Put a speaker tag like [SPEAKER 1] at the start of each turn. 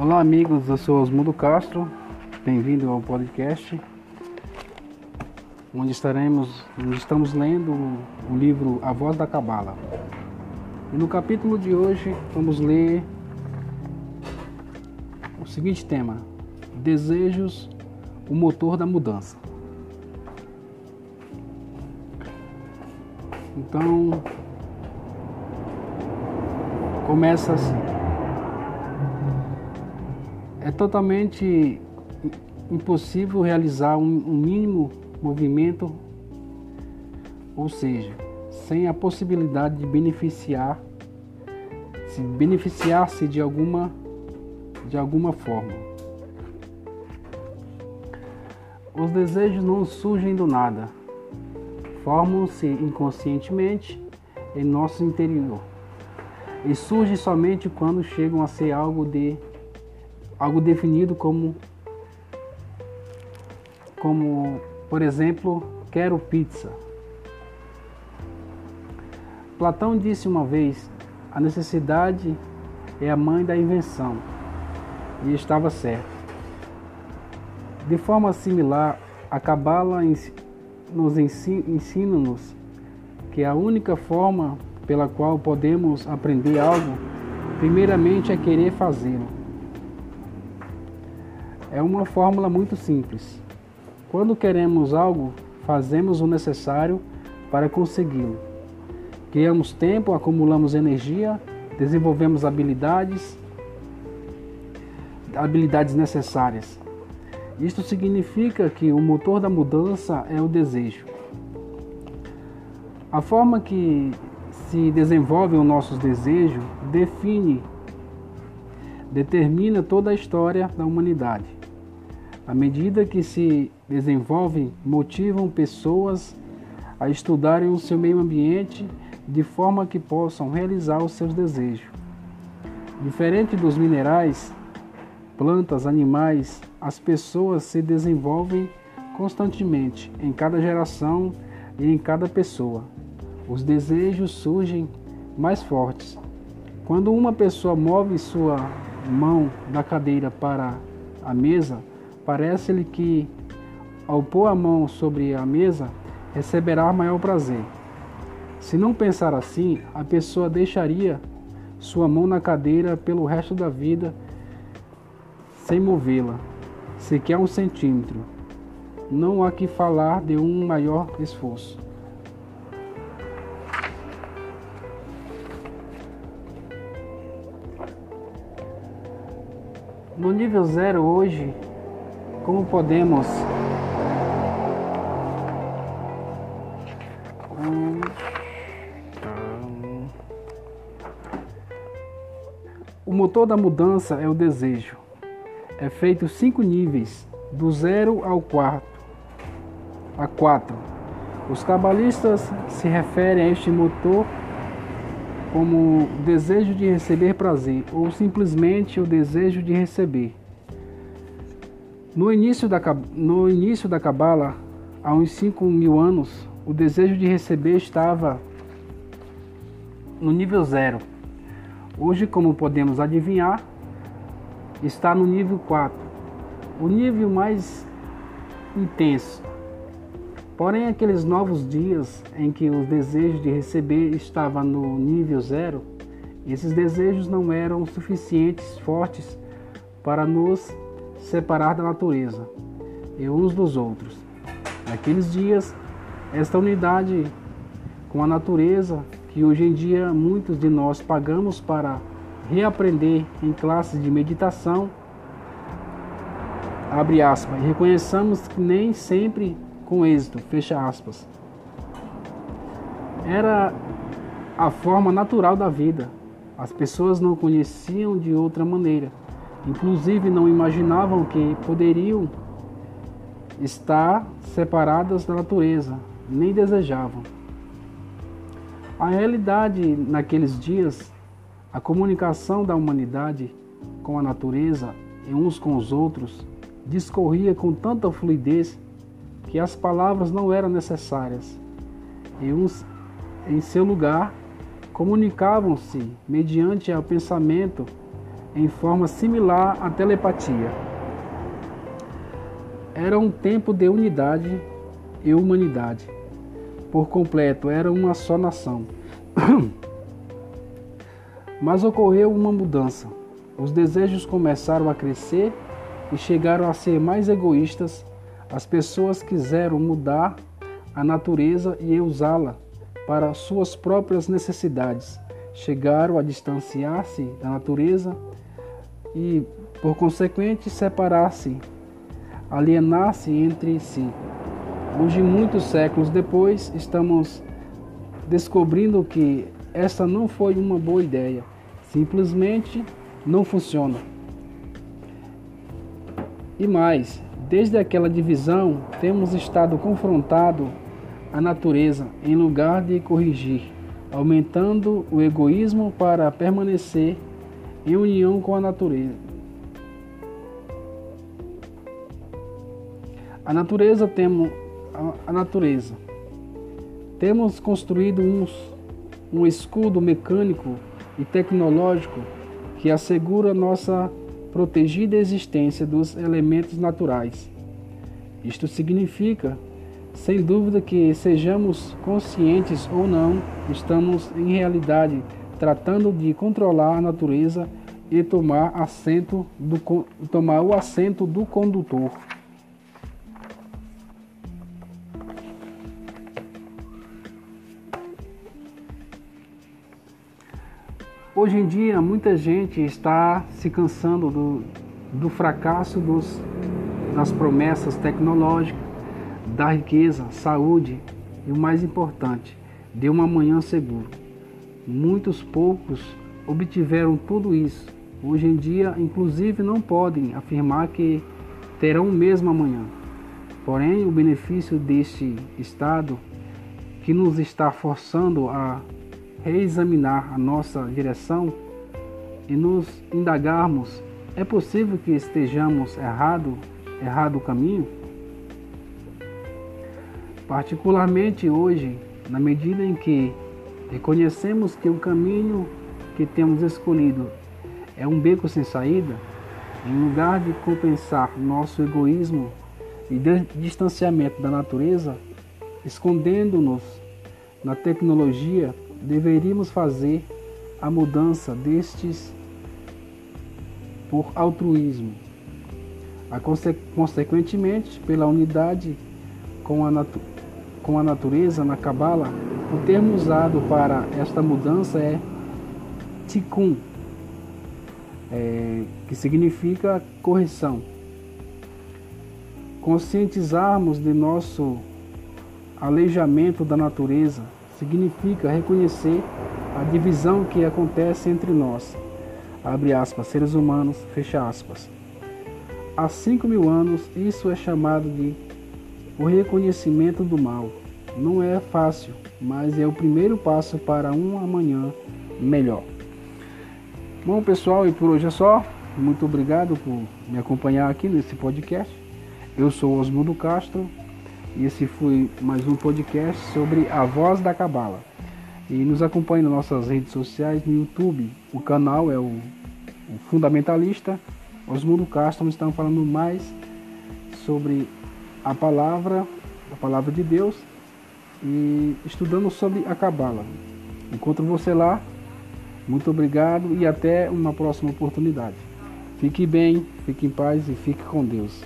[SPEAKER 1] Olá amigos, eu sou Osmundo Castro, bem-vindo ao podcast, onde estaremos, onde estamos lendo o livro A Voz da Cabala. E no capítulo de hoje vamos ler o seguinte tema: Desejos, o motor da mudança. Então, começa assim é totalmente impossível realizar um, um mínimo movimento, ou seja, sem a possibilidade de beneficiar, se beneficiar-se de alguma, de alguma forma. Os desejos não surgem do nada, formam-se inconscientemente em nosso interior e surgem somente quando chegam a ser algo de algo definido como como, por exemplo, quero pizza. Platão disse uma vez: a necessidade é a mãe da invenção. E estava certo. De forma similar, a Cabala nos ensina-nos que a única forma pela qual podemos aprender algo, primeiramente é querer fazê-lo. É uma fórmula muito simples. Quando queremos algo, fazemos o necessário para consegui-lo. Criamos tempo, acumulamos energia, desenvolvemos habilidades, habilidades necessárias. Isto significa que o motor da mudança é o desejo. A forma que se desenvolvem os nossos desejos define, determina toda a história da humanidade. À medida que se desenvolvem, motivam pessoas a estudarem o seu meio ambiente de forma que possam realizar os seus desejos. Diferente dos minerais, plantas, animais, as pessoas se desenvolvem constantemente em cada geração e em cada pessoa. Os desejos surgem mais fortes. Quando uma pessoa move sua mão da cadeira para a mesa, Parece-lhe que, ao pôr a mão sobre a mesa, receberá maior prazer. Se não pensar assim, a pessoa deixaria sua mão na cadeira pelo resto da vida sem movê-la, sequer um centímetro. Não há que falar de um maior esforço. No nível zero hoje, como podemos O motor da mudança é o desejo. É feito cinco níveis, do zero ao quarto, a quatro. Os cabalistas se referem a este motor como desejo de receber prazer ou simplesmente o desejo de receber. No início da, no início da Cabala, há uns 5 mil anos, o desejo de receber estava no nível zero. Hoje, como podemos adivinhar, está no nível 4, o nível mais intenso. Porém, aqueles novos dias em que os desejos de receber estavam no nível zero, esses desejos não eram suficientes fortes para nos separar da natureza e uns dos outros. Naqueles dias, esta unidade com a natureza, que hoje em dia muitos de nós pagamos para reaprender em classes de meditação, abre aspas, e reconheçamos que nem sempre com êxito, fecha aspas. Era a forma natural da vida. As pessoas não conheciam de outra maneira. Inclusive não imaginavam que poderiam estar separadas da natureza, nem desejavam. A realidade naqueles dias, a comunicação da humanidade com a natureza e uns com os outros discorria com tanta fluidez que as palavras não eram necessárias. E uns, em seu lugar, comunicavam-se mediante o pensamento em forma similar à telepatia. Era um tempo de unidade e humanidade. Por completo, era uma só nação. Mas ocorreu uma mudança. Os desejos começaram a crescer e chegaram a ser mais egoístas. As pessoas quiseram mudar a natureza e usá-la para suas próprias necessidades. Chegaram a distanciar-se da natureza e, por consequente, separar-se, alienar-se entre si. Hoje, muitos séculos depois, estamos descobrindo que essa não foi uma boa ideia. Simplesmente não funciona. E mais, desde aquela divisão, temos estado confrontado a natureza em lugar de corrigir, aumentando o egoísmo para permanecer em união com a natureza. A natureza temos a, natureza. Temos construído uns, um escudo mecânico e tecnológico que assegura nossa protegida existência dos elementos naturais. Isto significa, sem dúvida, que sejamos conscientes ou não, estamos em realidade tratando de controlar a natureza e tomar, assento do, tomar o assento do condutor. Hoje em dia, muita gente está se cansando do, do fracasso dos, das promessas tecnológicas, da riqueza, saúde e o mais importante, de um amanhã seguro. Muitos poucos obtiveram tudo isso. Hoje em dia, inclusive, não podem afirmar que terão o mesmo amanhã. Porém, o benefício deste estado que nos está forçando a reexaminar a nossa direção e nos indagarmos: é possível que estejamos errado, errado o caminho? Particularmente hoje, na medida em que reconhecemos que o caminho que temos escolhido é um beco sem saída, em lugar de compensar nosso egoísmo e distanciamento da natureza, escondendo-nos na tecnologia deveríamos fazer a mudança destes por altruísmo, a consequentemente pela unidade com a, com a natureza na Cabala. O termo usado para esta mudança é tikkun, é, que significa correção. Conscientizarmos de nosso aleijamento da natureza significa reconhecer a divisão que acontece entre nós, abre aspas, seres humanos, fecha aspas. Há cinco mil anos, isso é chamado de o reconhecimento do mal. Não é fácil, mas é o primeiro passo para um amanhã melhor. Bom, pessoal, e por hoje é só. Muito obrigado por me acompanhar aqui nesse podcast. Eu sou Osmundo Castro e esse foi mais um podcast sobre a voz da Cabala. E nos acompanhe nas nossas redes sociais, no YouTube. O canal é o, o Fundamentalista. Osmundo Castro estão falando mais sobre a palavra, a palavra de Deus e estudando sobre a Cabala. Encontro você lá. Muito obrigado e até uma próxima oportunidade. Fique bem, fique em paz e fique com Deus.